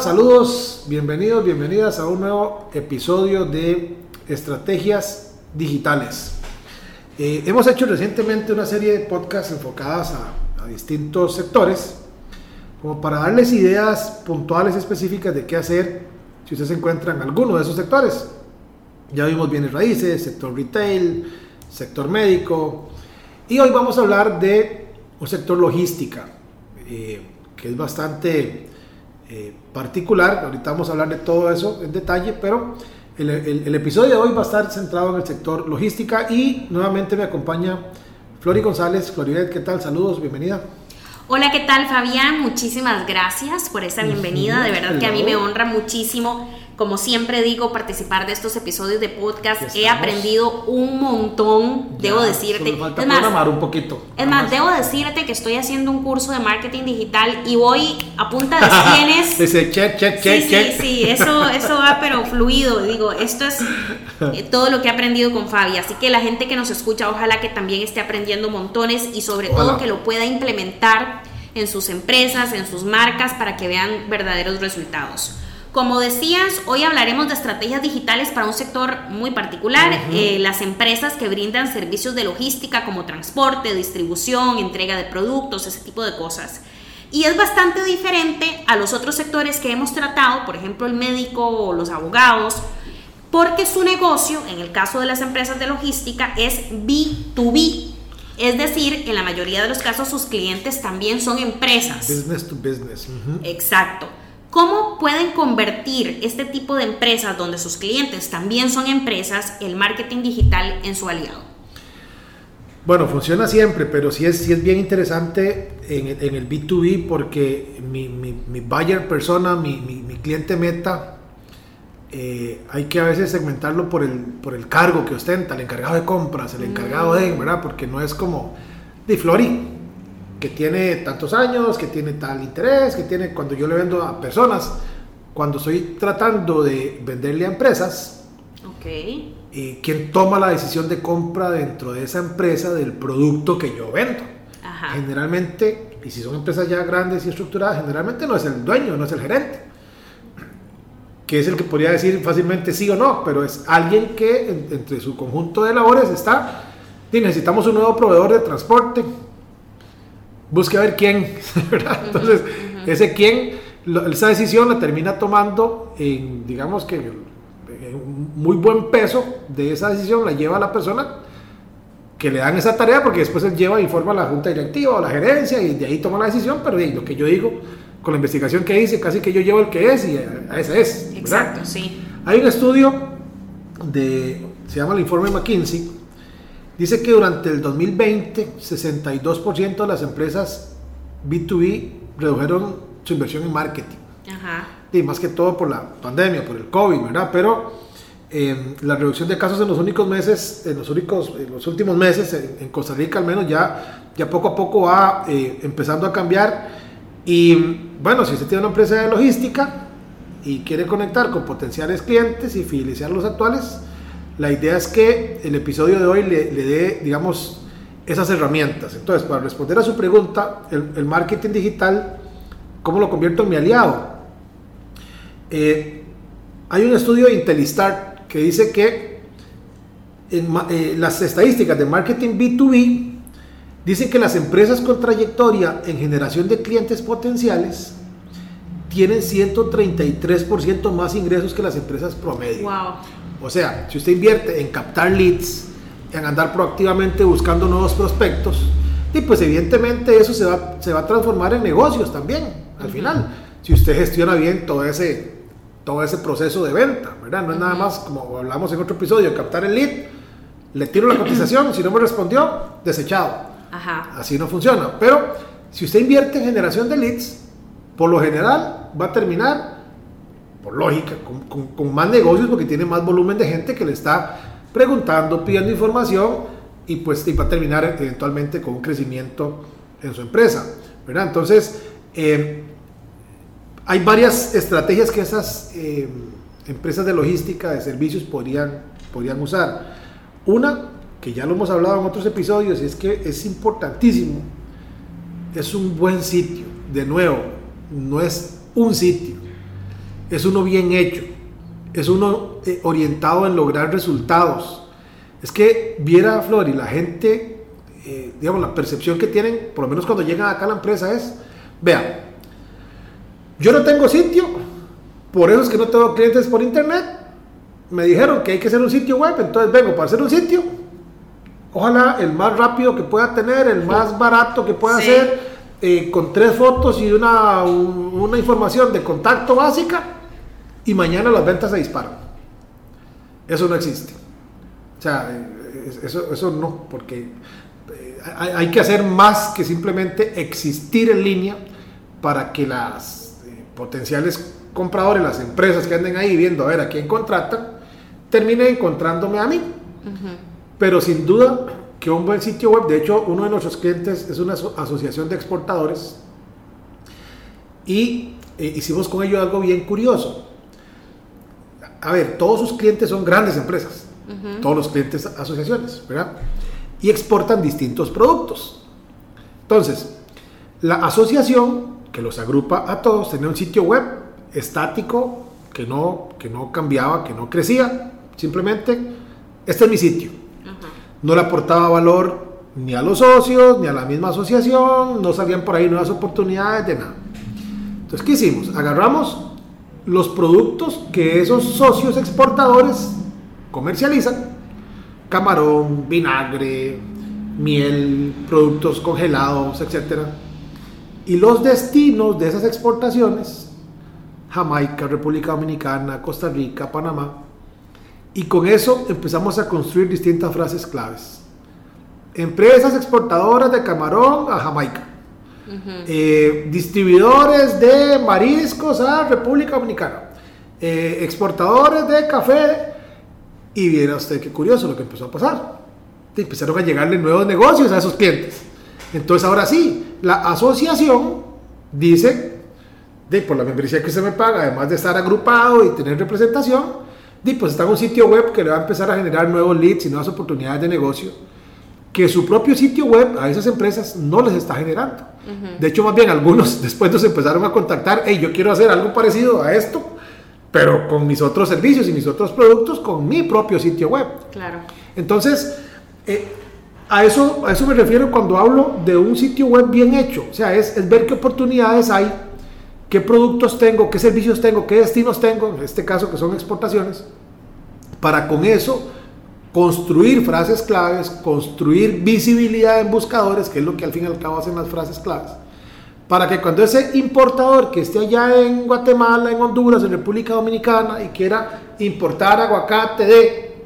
Saludos, bienvenidos, bienvenidas a un nuevo episodio de Estrategias Digitales. Eh, hemos hecho recientemente una serie de podcasts enfocadas a, distintos sectores, como para darles ideas puntuales específicas de qué hacer si usted se encuentra en alguno de esos sectores. Ya vimos bienes raíces, sector retail, sector médico, y hoy vamos a hablar de un sector logística, eh, que es bastante eh, particular. Ahorita vamos a hablar de todo eso en detalle, pero el, el, episodio de hoy va a estar centrado en el sector logística y nuevamente me acompaña Flori González. Floribet, ¿qué tal? Saludos, bienvenida. Hola, ¿qué tal Fabián? Muchísimas gracias por esta bienvenida. De verdad que a mí me honra muchísimo como siempre digo, participar de estos episodios de podcast. He aprendido un montón, debo decirte. es más, un poquito. Es más, debo decirte que estoy haciendo un curso de marketing digital y voy a punta de cienes. Dice check, check, check, sí, Sí, sí, eso, eso va pero fluido. Digo, esto es eh, todo lo que he aprendido con Fabi. Así que la gente que nos escucha, ojalá que también esté aprendiendo montones y sobre todo que lo pueda implementar en sus empresas, en sus marcas, para que vean verdaderos resultados. Como decías, hoy hablaremos de estrategias digitales para un sector muy particular, eh, las empresas que brindan servicios de logística como transporte, distribución, entrega de productos, ese tipo de cosas. Y es bastante diferente a los otros sectores que hemos tratado, por ejemplo el médico o los abogados, porque su negocio, en el caso de las empresas de logística, es B2B. Es decir, en la mayoría de los casos sus clientes también son empresas. Business to business. Exacto. ¿Cómo pueden convertir este tipo de empresas donde sus clientes también son empresas el marketing digital en su aliado? Bueno, funciona siempre, pero sí es, sí es bien interesante en, en el B2B porque mi, mi, mi buyer persona, mi, mi cliente meta, eh, hay que a veces segmentarlo por el, por el cargo que ostenta, el encargado de compras, el encargado de, mm. ¿verdad? Porque no es como de Flori, que tiene tantos años, que tiene tal interés, que tiene cuando yo le vendo a personas, cuando estoy tratando de venderle a empresas, okay. y quien toma la decisión de compra dentro de esa empresa del producto que yo vendo. Generalmente, y si son empresas ya grandes y estructuradas, generalmente no es el dueño, no es el gerente, que es el que podría decir fácilmente sí o no, pero es alguien que entre su conjunto de labores está, y necesitamos un nuevo proveedor de transporte, busque a ver quién, Entonces, ese quién, esa decisión la termina tomando en, digamos que, un muy buen peso de esa decisión la lleva a la persona que le dan esa tarea porque después él lleva e informa a la junta directiva o a la gerencia y de ahí toma la decisión, pero lo que yo digo con la investigación que hice, casi que yo llevo el que es y a ese es. Exacto, sí. Hay un estudio de, se llama el informe McKinsey, Dice que durante el 2020, 62% de las empresas B2B redujeron su inversión en marketing. Ajá. Y más que todo por la pandemia, por el COVID, ¿verdad? Pero eh, la reducción de casos en los únicos meses, en los, únicos, en los últimos meses, en, Costa Rica al menos, ya, ya poco a poco va eh, empezando a cambiar. Y bueno, si usted tiene una empresa de logística y quiere conectar con potenciales clientes y fidelizar los actuales, la idea es que el episodio de hoy le, dé, digamos, esas herramientas. Entonces, para responder a su pregunta, el, marketing digital, ¿cómo lo convierto en mi aliado? Eh, hay un estudio de Intelistart que dice que en, eh, las estadísticas de marketing B2B dicen que las empresas con trayectoria en generación de clientes potenciales tienen 133% más ingresos que las empresas promedio. Wow. O sea, si usted invierte en captar leads, en andar proactivamente buscando nuevos prospectos, y pues evidentemente eso se va, se va a transformar en negocios también, al final. Si usted gestiona bien todo ese, todo ese proceso de venta, ¿verdad? No es nada más, como hablamos en otro episodio, captar el lead, le tiro la cotización, si no me respondió, desechado. Así no funciona. Pero si usted invierte en generación de leads, por lo general va a terminar, por lógica, con, más negocios porque tiene más volumen de gente que le está preguntando, pidiendo información y pues va a terminar eventualmente con un crecimiento en su empresa. ¿verdad? Entonces, eh, hay varias estrategias que esas eh, empresas de logística, de servicios podrían, podrían usar. Una, que ya lo hemos hablado en otros episodios, y es que es importantísimo, es un buen sitio. De nuevo, no es un sitio, es uno bien hecho, es uno eh, orientado en lograr resultados. Es que viera Flor y la gente, eh, digamos, la percepción que tienen, por lo menos cuando llegan acá a la empresa es, vean, yo no tengo sitio, por eso es que no tengo clientes por internet. Me dijeron que hay que hacer un sitio web, entonces vengo para hacer un sitio. Ojalá el más rápido que pueda tener, el más barato que pueda hacer, eh, con tres fotos y una, una información de contacto básica, y mañana las ventas se disparan. Eso no existe. O sea, eh, eso, eso no, porque eh, hay, que hacer más que simplemente existir en línea para que las potenciales compradores, las empresas que anden ahí viendo a ver a quién contratan, terminen encontrándome a mí. Pero sin duda que un buen sitio web, de hecho uno de nuestros clientes es una asociación de exportadores y eh, hicimos con ellos algo bien curioso. A ver, todos sus clientes son grandes empresas, todos los clientes asociaciones, ¿verdad? Y exportan distintos productos. Entonces, la asociación que los agrupa a todos tenía un sitio web estático que no, que no cambiaba, que no crecía. Simplemente, este es mi sitio. No le aportaba valor ni a los socios, ni a la misma asociación, no salían por ahí nuevas oportunidades de nada. Entonces, ¿qué hicimos? Agarramos los productos que esos socios exportadores comercializan, camarón, vinagre, miel, productos congelados, etc. Y los destinos de esas exportaciones Jamaica, República Dominicana, Costa Rica, Panamá. Y con eso empezamos a construir distintas frases claves. Empresas exportadoras de camarón a Jamaica. Eh, distribuidores de mariscos a República Dominicana. Eh, exportadores de café. Y viera usted qué curioso lo que empezó a pasar. Empezaron a llegarle nuevos negocios a esos clientes. Entonces ahora sí, la asociación dice de, por la membresía que se me paga, además de estar agrupado y tener representación, de, pues está en un sitio web que le va a empezar a generar nuevos leads y nuevas oportunidades de negocio que su propio sitio web a esas empresas no les está generando. De hecho, más bien algunos después nos empezaron a contactar, hey, yo quiero hacer algo parecido a esto, pero con mis otros servicios y mis otros productos, con mi propio sitio web. Claro. Entonces, eh, a, eso, a eso me refiero cuando hablo de un sitio web bien hecho. O sea, es, es ver qué oportunidades hay qué productos tengo, qué servicios tengo, qué destinos tengo, en este caso que son exportaciones, para con eso construir frases claves, construir visibilidad en buscadores, que es lo que al fin y al cabo hacen las frases claves, para que cuando ese importador que esté allá en Guatemala, en Honduras, en República Dominicana y quiera importar aguacate de,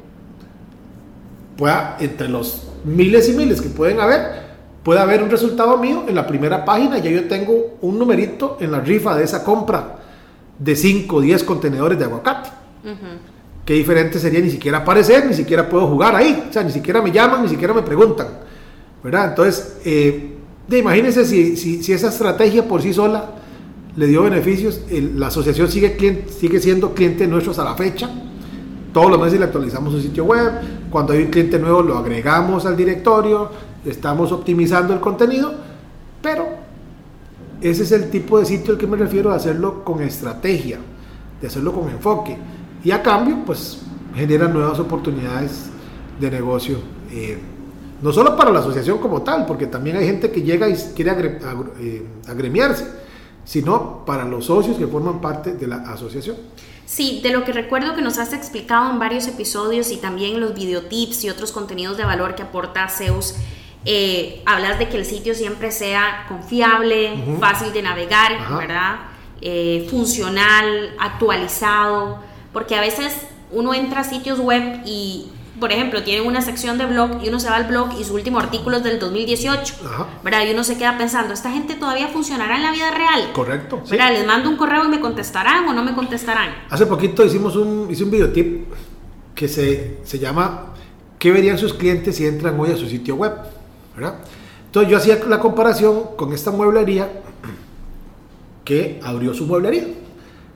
pueda, entre los miles y miles que pueden haber, puede haber un resultado mío en la primera página, ya yo tengo un numerito en la rifa de esa compra de 5 o 10 contenedores de aguacate. Qué diferente sería ni siquiera aparecer, ni siquiera puedo jugar ahí, o sea, ni siquiera me llaman, ni siquiera me preguntan, ¿verdad? Entonces, eh, imagínense si, si, esa estrategia por sí sola le dio beneficios, la asociación sigue, cliente, sigue siendo cliente nuestros a la fecha, todos los meses le actualizamos su sitio web, cuando hay un cliente nuevo lo agregamos al directorio, estamos optimizando el contenido, pero ese es el tipo de sitio al que me refiero, de hacerlo con estrategia, de hacerlo con enfoque. Y a cambio, pues genera nuevas oportunidades de negocio, eh, no solo para la asociación como tal, porque también hay gente que llega y quiere eh, agremiarse, sino para los socios que forman parte de la asociación. Sí, de lo que recuerdo que nos has explicado en varios episodios y también los videotips y otros contenidos de valor que aporta Zeus, eh, hablas de que el sitio siempre sea confiable, fácil de navegar, ¿verdad? Eh, funcional, actualizado, porque a veces uno entra a sitios web y por ejemplo, tienen una sección de blog y uno se va al blog y su último artículo es del 2018, ¿verdad? Y uno se queda pensando, ¿esta gente todavía funcionará en la vida real? Correcto. ¿Verdad? Les mando un correo y me contestarán o no me contestarán. Hace poquito hicimos un, hice un videotip que se, se llama ¿Qué verían sus clientes si entran hoy a su sitio web? ¿verdad? Entonces yo hacía la comparación con esta mueblería que abrió su mueblería.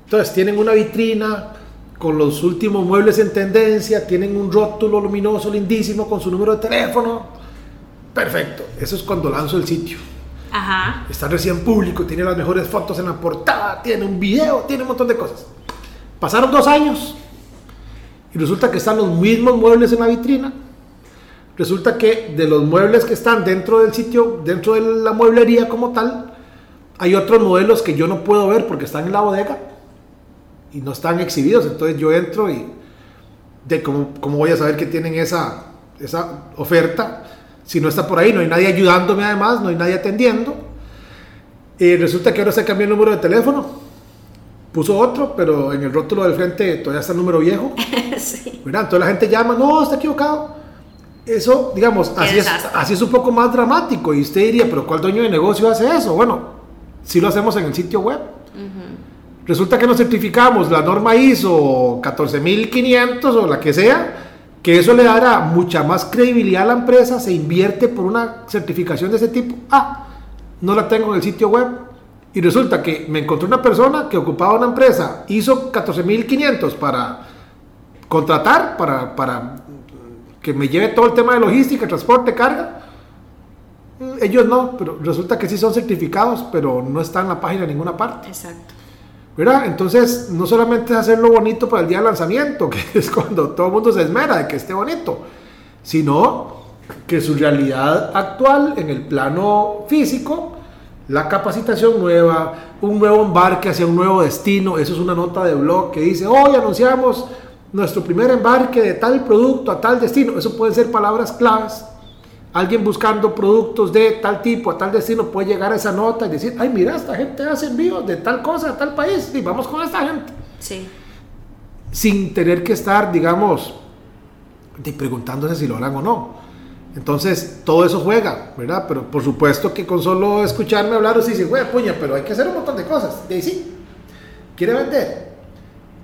Entonces tienen una vitrina con los últimos muebles en tendencia, tienen un rótulo luminoso lindísimo con su número de teléfono. Perfecto, eso es cuando lanzo el sitio. Ajá. Está recién público, tiene las mejores fotos en la portada, tiene un video, tiene un montón de cosas. Pasaron dos años y resulta que están los mismos muebles en la vitrina. Resulta que de los muebles que están dentro del sitio, dentro de la mueblería como tal, hay otros modelos que yo no puedo ver porque están en la bodega y no están exhibidos. Entonces yo entro y de cómo, cómo voy a saber que tienen esa, esa oferta si no está por ahí, no hay nadie ayudándome además, no hay nadie atendiendo. Y resulta que ahora se cambió el número de teléfono. Puso otro, pero en el rótulo del frente todavía está el número viejo. sí. ¿verdad? Entonces la gente llama, no, está equivocado. Eso, digamos, así es, así es un poco más dramático. Y usted diría, pero ¿cuál dueño de negocio hace eso? Bueno, si lo hacemos en el sitio web. Resulta que nos certificamos la norma ISO 14500 o la que sea, que eso le dará mucha más credibilidad a la empresa, se invierte por una certificación de ese tipo. Ah, no la tengo en el sitio web. Y resulta que me encontré una persona que ocupaba una empresa ISO 14500 para contratar, para, para que me lleve todo el tema de logística, transporte, carga ellos no, pero resulta que sí son certificados, pero no están en la página en ninguna parte. Exacto. ¿Verdad? Entonces, no solamente es hacerlo bonito para el día de lanzamiento, que es cuando todo el mundo se esmera de que esté bonito, sino que su realidad actual en el plano físico, la capacitación nueva, un nuevo embarque hacia un nuevo destino, eso es una nota de blog que dice, hoy anunciamos nuestro primer embarque de tal producto a tal destino, eso pueden ser palabras claves Alguien buscando productos de tal tipo, a tal destino, puede llegar a esa nota y decir, ay, mira, esta gente hace envíos de tal cosa, a tal país, y vamos con esta gente. Sí. Sin tener que estar, digamos, de preguntándose si lo harán o no. Entonces, todo eso juega, ¿verdad? Pero por supuesto que con solo escucharme hablar, usted dice, güey, puña, pero hay que hacer un montón de cosas. Y ahí sí, quiere vender,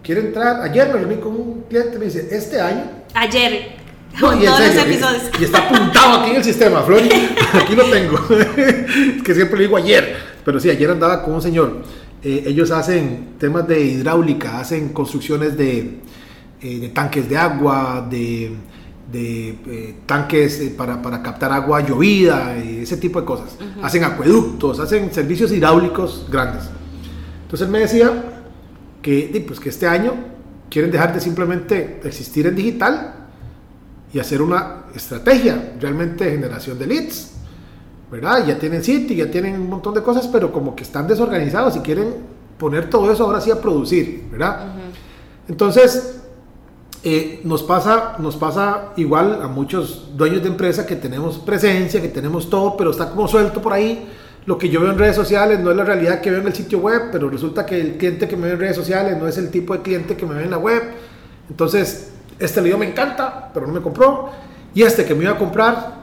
quiere entrar. Ayer me reuní con un cliente, me dice, este año. Ayer, y, está apuntado aquí en el sistema, Flor. Aquí lo tengo. es que siempre lo digo ayer. Pero sí, ayer andaba con un señor. Eh, ellos hacen temas de hidráulica, hacen construcciones de, eh, tanques de agua, de, eh, tanques para, para, captar agua llovida, ese tipo de cosas. Hacen acueductos, hacen servicios hidráulicos grandes. Entonces él me decía que, pues, que este año quieren dejar de simplemente existir en digital y hacer una estrategia realmente de generación de leads. ¿Verdad? Ya tienen sitio, ya tienen un montón de cosas, pero como que están desorganizados y quieren poner todo eso ahora sí a producir, ¿verdad? Entonces, eh, nos, pasa, nos pasa igual a muchos dueños de empresa que tenemos presencia, que tenemos todo, pero está como suelto por ahí. Lo que yo veo en redes sociales no es la realidad que veo en el sitio web, pero resulta que el cliente que me ve en redes sociales no es el tipo de cliente que me ve en la web. Entonces, este video me encanta, pero no me compró. Y este que me iba a comprar,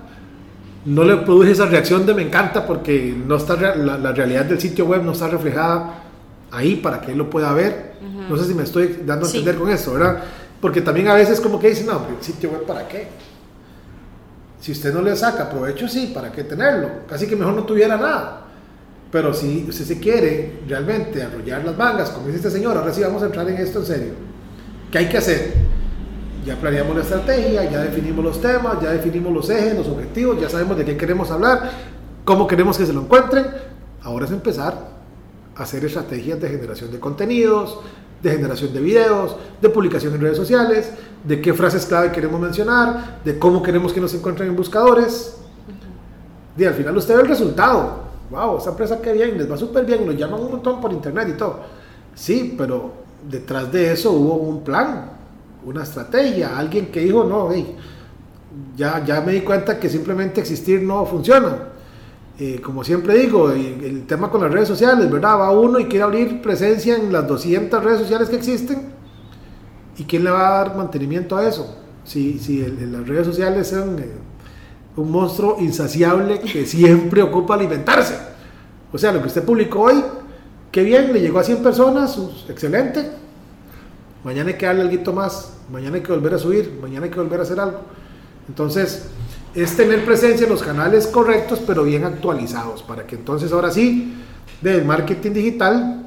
no le produje esa reacción de me encanta porque no está la, realidad del sitio web no está reflejada ahí para que él lo pueda ver. No sé si me estoy dando a entender con eso, ¿verdad? Porque también a veces como que dicen, no, el sitio web para qué. Si usted no le saca provecho, sí, ¿para qué tenerlo? Casi que mejor no tuviera nada. Pero si usted se quiere realmente arrollar las mangas, como dice este señor, ahora sí vamos a entrar en esto en serio. ¿Qué hay que hacer? Ya planeamos la estrategia, ya definimos los temas, ya definimos los ejes, los objetivos, ya sabemos de qué queremos hablar, cómo queremos que se lo encuentren. Ahora es empezar a hacer estrategias de generación de contenidos, de generación de videos, de publicación en redes sociales, de qué frases clave queremos mencionar, de cómo queremos que nos encuentren en buscadores. Y al final usted ve el resultado. Wow, esa empresa qué bien, les va súper bien, nos llaman un montón por internet y todo. Sí, pero detrás de eso hubo un plan, una estrategia, alguien que dijo, no, ya, ya me di cuenta que simplemente existir no funciona. Eh, como siempre digo, el, tema con las redes sociales, ¿verdad? Va uno y quiere abrir presencia en las 200 redes sociales que existen. ¿Y quién le va a dar mantenimiento a eso? si, si las redes sociales son eh, un monstruo insaciable que siempre ocupa alimentarse. O sea, lo que usted publicó hoy, qué bien, le llegó a 100 personas, excelente. Mañana hay que darle algo más, mañana hay que volver a subir, mañana hay que volver a hacer algo. Entonces, es tener presencia en los canales correctos, pero bien actualizados, para que entonces ahora sí, del marketing digital,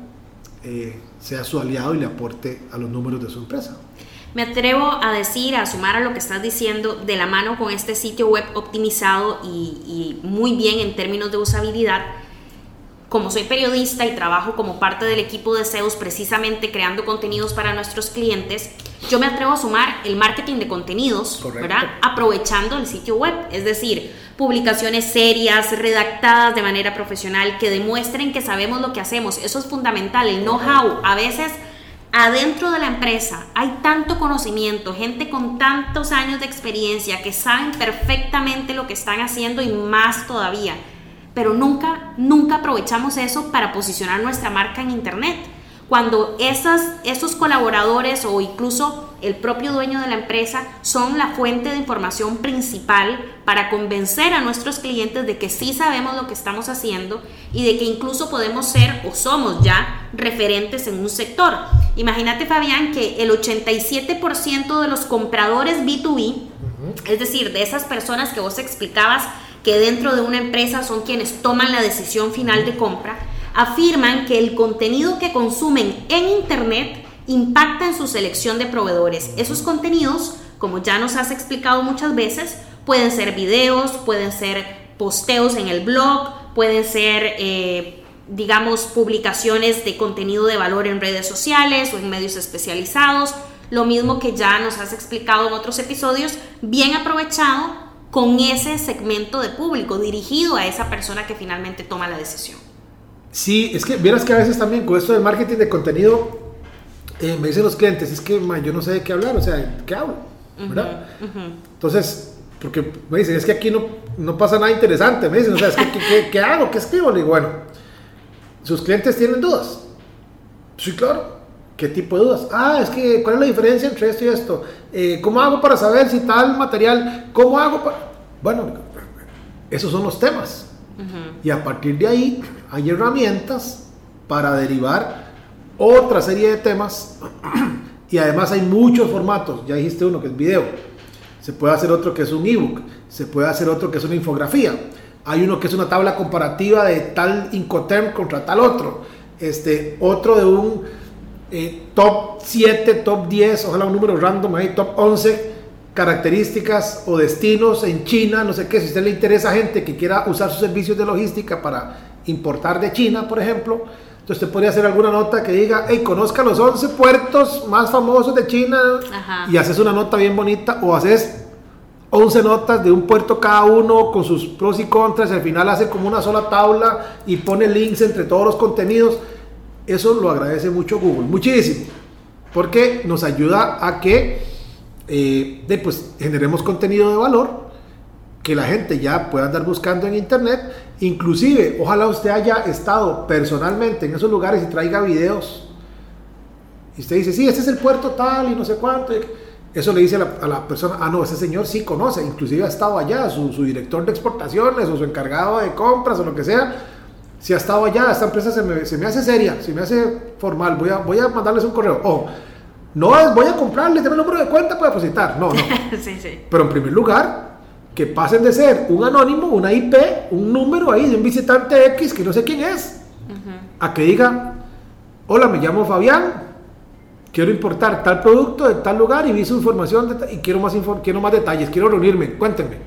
eh, sea su aliado y le aporte a los números de su empresa. Me atrevo a decir, a sumar a lo que estás diciendo, de la mano con este sitio web optimizado y, y muy bien en términos de usabilidad, como soy periodista y trabajo como parte del equipo de SEOs precisamente creando contenidos para nuestros clientes, yo me atrevo a sumar el marketing de contenidos, ¿verdad? Aprovechando el sitio web, es decir, publicaciones serias, redactadas de manera profesional, que demuestren que sabemos lo que hacemos. Eso es fundamental, el know-how. A veces adentro de la empresa hay tanto conocimiento, gente con tantos años de experiencia que saben perfectamente lo que están haciendo y más todavía pero nunca, nunca aprovechamos eso para posicionar nuestra marca en Internet. Cuando esas, esos colaboradores o incluso el propio dueño de la empresa son la fuente de información principal para convencer a nuestros clientes de que sí sabemos lo que estamos haciendo y de que incluso podemos ser o somos ya referentes en un sector. Imagínate Fabián que el 87% de los compradores B2B, es decir, de esas personas que vos explicabas que dentro de una empresa son quienes toman la decisión final de compra, afirman que el contenido que consumen en Internet impacta en su selección de proveedores. Esos contenidos, como ya nos has explicado muchas veces, pueden ser videos, pueden ser posteos en el blog, pueden ser, eh, digamos, publicaciones de contenido de valor en redes sociales o en medios especializados. Lo mismo que ya nos has explicado en otros episodios, bien aprovechado con ese segmento de público dirigido a esa persona que finalmente toma la decisión. Sí, es que vieras que a veces también con esto del marketing de contenido eh, me dicen los clientes, es que yo no sé de qué hablar, o sea, ¿qué hablo? ¿verdad? Entonces, porque me dicen, es que aquí no, no pasa nada interesante, me dicen, o sea, es que, ¿qué, qué, hago? ¿Qué escribo? Le digo, bueno, sus clientes tienen dudas. Sí, claro. ¿Qué tipo de dudas? Ah, es que, ¿cuál es la diferencia entre esto y esto? Eh, ¿Cómo hago para saber si tal material? ¿Cómo hago para.? Bueno, esos son los temas. Y a partir de ahí hay herramientas para derivar otra serie de temas. y además hay muchos formatos. Ya dijiste uno que es video. Se puede hacer otro que es un ebook. Se puede hacer otro que es una infografía. Hay uno que es una tabla comparativa de tal Incoterm contra tal otro. Este, otro de un eh, top 7, top 10, ojalá un número random ahí, top 11 características o destinos en China, no sé qué, si a usted le interesa gente que quiera usar sus servicios de logística para importar de China, por ejemplo, entonces usted podría hacer alguna nota que diga, hey, conozca los 11 puertos más famosos de China y haces una nota bien bonita o haces 11 notas de un puerto cada uno con sus pros y contras y al final hace como una sola tabla y pone links entre todos los contenidos. Eso lo agradece mucho Google, muchísimo, porque nos ayuda a que eh, pues, generemos contenido de valor, que la gente ya pueda andar buscando en internet, inclusive ojalá usted haya estado personalmente en esos lugares y traiga videos. Y usted dice, sí, este es el puerto tal y no sé cuánto. Eso le dice a la, persona, ah, no, ese señor sí conoce, inclusive ha estado allá, su, su director de exportaciones o su encargado de compras o lo que sea si ha estado allá, esta empresa se me, se me, hace seria, se me hace formal, voy a, voy a mandarles un correo. o no es voy a comprarles, dame el número de cuenta para depositar. No, no. sí, sí. Pero en primer lugar, que pasen de ser un anónimo, una IP, un número ahí de un visitante X que no sé quién es, a que diga, hola, me llamo Fabián, quiero importar tal producto de tal lugar y vi su información y quiero más, quiero más detalles, quiero reunirme, cuéntenme.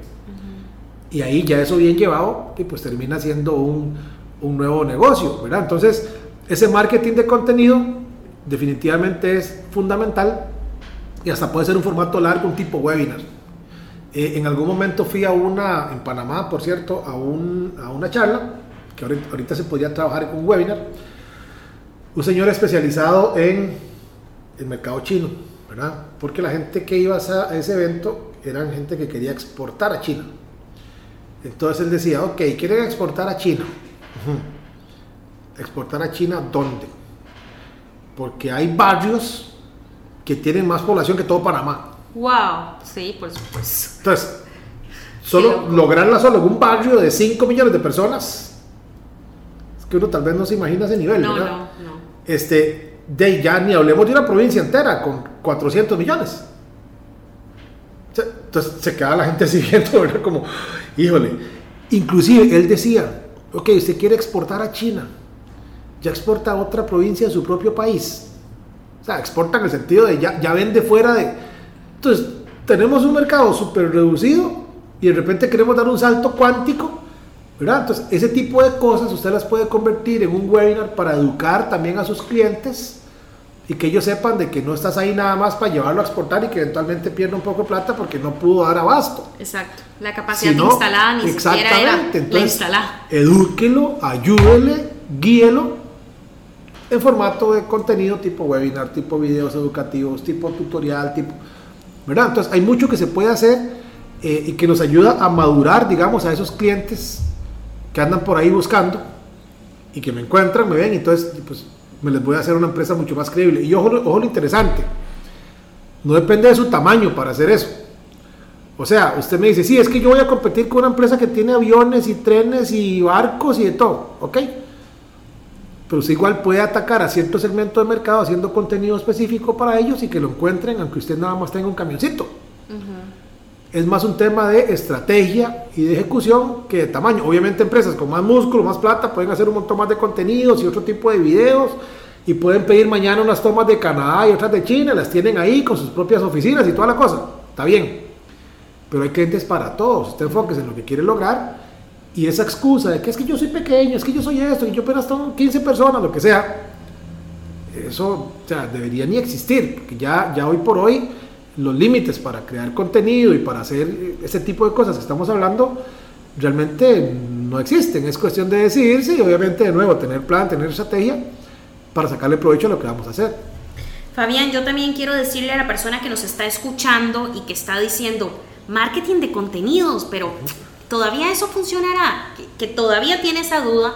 Y ahí ya eso bien llevado, y pues termina siendo un, un nuevo negocio, ¿verdad? Entonces, ese marketing de contenido definitivamente es fundamental y hasta puede ser un formato largo, un tipo webinar. Eh, en algún momento fui a una, en Panamá, por cierto, a, un, a una charla, que ahorita, se podía trabajar con un webinar, un señor especializado en el mercado chino, ¿verdad? Porque la gente que iba a ese evento eran gente que quería exportar a China. Entonces él decía, ok, quieren exportar a China Exportar a China, ¿dónde? Porque hay barrios que tienen más población que todo Panamá. Wow, sí, por supuesto. Entonces, solo lograrla solo en un barrio de 5 millones de personas, es que uno tal vez no se imagina ese nivel, No, ¿verdad? no, no. Este, de ya ni hablemos de una provincia entera con 400 millones. Entonces se queda la gente así viendo, ¿verdad? Como, híjole. Inclusive él decía, ok, usted quiere exportar a China, ya exporta a otra provincia de su propio país. O sea, exporta en el sentido de ya, ya vende fuera de... Entonces, tenemos un mercado súper reducido y de repente queremos dar un salto cuántico, ¿verdad? Entonces, ese tipo de cosas usted las puede convertir en un webinar para educar también a sus clientes y que ellos sepan de que no estás ahí nada más para llevarlo a exportar y que eventualmente pierda un poco de plata porque no pudo dar abasto. Exacto. La capacidad Si no, instalada ni siquiera era exactamente, la entonces, instalada. Edúquelo, ayúdele, guíelo en formato de contenido tipo webinar, tipo videos educativos, tipo tutorial, tipo... ¿Verdad? Entonces hay mucho que se puede hacer eh, y que nos ayuda a madurar, digamos, a esos clientes que andan por ahí buscando y que me encuentran, me ven, y entonces pues me les voy a hacer una empresa mucho más creíble. Y ojo, ojo lo interesante, no depende de su tamaño para hacer eso. O sea, usted me dice, sí, es que yo voy a competir con una empresa que tiene aviones y trenes y barcos y de todo, ¿ok? Pero usted igual puede atacar a cierto segmento de mercado haciendo contenido específico para ellos y que lo encuentren aunque usted nada más tenga un camioncito. Es más un tema de estrategia y de ejecución que de tamaño. Obviamente empresas con más músculo, más plata, pueden hacer un montón más de contenidos y otro tipo de videos y pueden pedir mañana unas tomas de Canadá y otras de China, las tienen ahí con sus propias oficinas y toda la cosa. Está bien. Pero hay clientes para todos. Usted enfóquese en lo que quiere lograr y esa excusa de que es que yo soy pequeño, es que yo soy esto, y yo apenas tengo 15 personas, lo que sea, eso o sea, debería ni existir, porque ya, ya hoy por hoy los límites para crear contenido y para hacer ese tipo de cosas que estamos hablando realmente no existen. Es cuestión de decidirse y obviamente de nuevo tener plan, tener estrategia para sacarle provecho a lo que vamos a hacer. Fabián, yo también quiero decirle a la persona que nos está escuchando y que está diciendo marketing de contenidos, pero todavía eso funcionará, que, que todavía tiene esa duda.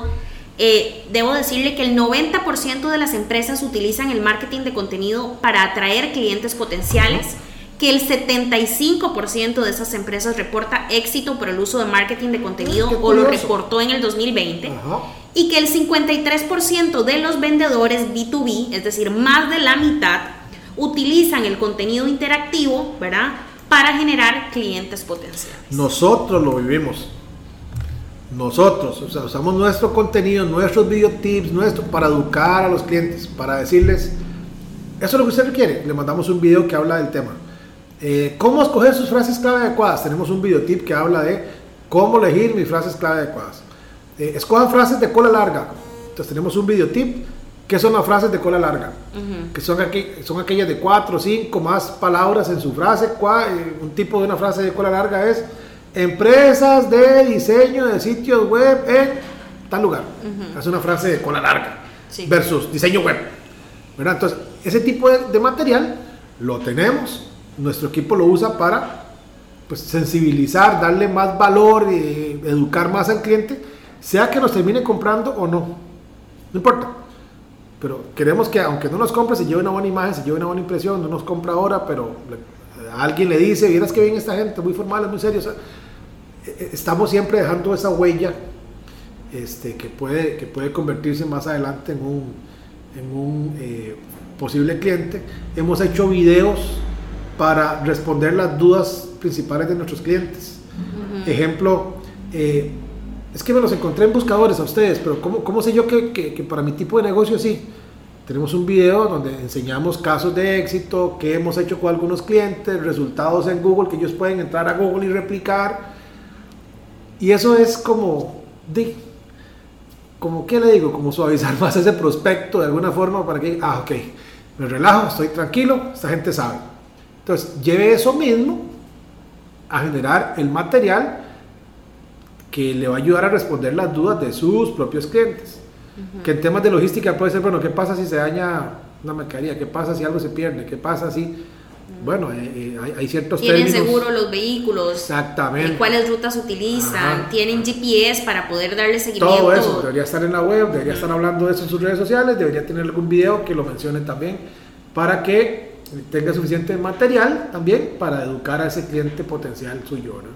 eh, debo decirle que el 90% de las empresas utilizan el marketing de contenido para atraer clientes potenciales, que el 75% de esas empresas reporta éxito por el uso de marketing de contenido o lo reportó en el 2020 Ajá. y que el 53% de los vendedores B2B, es decir, más de la mitad, utilizan el contenido interactivo, ¿verdad? Para generar clientes potenciales. Nosotros lo vivimos. Nosotros, o sea, usamos nuestro contenido, nuestros videotips, nuestro, para educar a los clientes, para decirles, eso es lo que usted requiere. Le mandamos un video que habla del tema. Eh, ¿Cómo escoger sus frases clave adecuadas? Tenemos un videotip que habla de cómo elegir mis frases clave adecuadas. Eh, escojan frases de cola larga. Entonces tenemos un videotip que son las frases de cola larga, que son, aqu- son aquellas de cuatro o cinco más palabras en su frase. Cua- eh, un tipo de una frase de cola larga es empresas de diseño de sitios web en tal lugar. Es una frase de cola larga Sí. versus diseño web. ¿verdad? Entonces, ese tipo de, de material lo tenemos, nuestro equipo lo usa para pues, sensibilizar, darle más valor, eh, educar más al cliente, sea que nos termine comprando o no, no importa. Pero queremos que, aunque no nos compre, se lleve una buena imagen, se lleve una buena impresión, no nos compra ahora, pero alguien le dice, vieras que bien esta gente, muy formal, muy serio. eh, eh, estamos siempre dejando esa huella este, que, puede, que puede convertirse más adelante en un, en un eh, posible cliente. Hemos hecho videos para responder las dudas principales de nuestros clientes. Ejemplo, eh, es que me los encontré en buscadores a ustedes, pero ¿cómo, cómo sé yo que, que- que para mi tipo de negocio sí? Tenemos un video donde enseñamos casos de éxito que hemos hecho con algunos clientes, resultados en Google que ellos pueden entrar a Google y replicar. Y eso es como, de, como ¿qué le digo? Como suavizar más ese prospecto de alguna forma para que, ah, ok, me relajo, estoy tranquilo, esta gente sabe. Entonces, lleve eso mismo a generar el material que le va a ayudar a responder las dudas de sus propios clientes. Que en temas de logística puede ser, bueno, ¿qué pasa si se daña una mercadería? ¿Qué pasa si algo se pierde? ¿Qué pasa si... Bueno, eh, eh, hay, ciertos Tienen términos... seguro los vehículos, Exactamente. eh, cuáles rutas utilizan, Ajá. tienen GPS para poder darle seguimiento. Todo eso debería estar en la web, debería estar hablando de eso en sus redes sociales, debería tener algún video que lo mencione también para que tenga suficiente material también para educar a ese cliente potencial suyo. ¿no?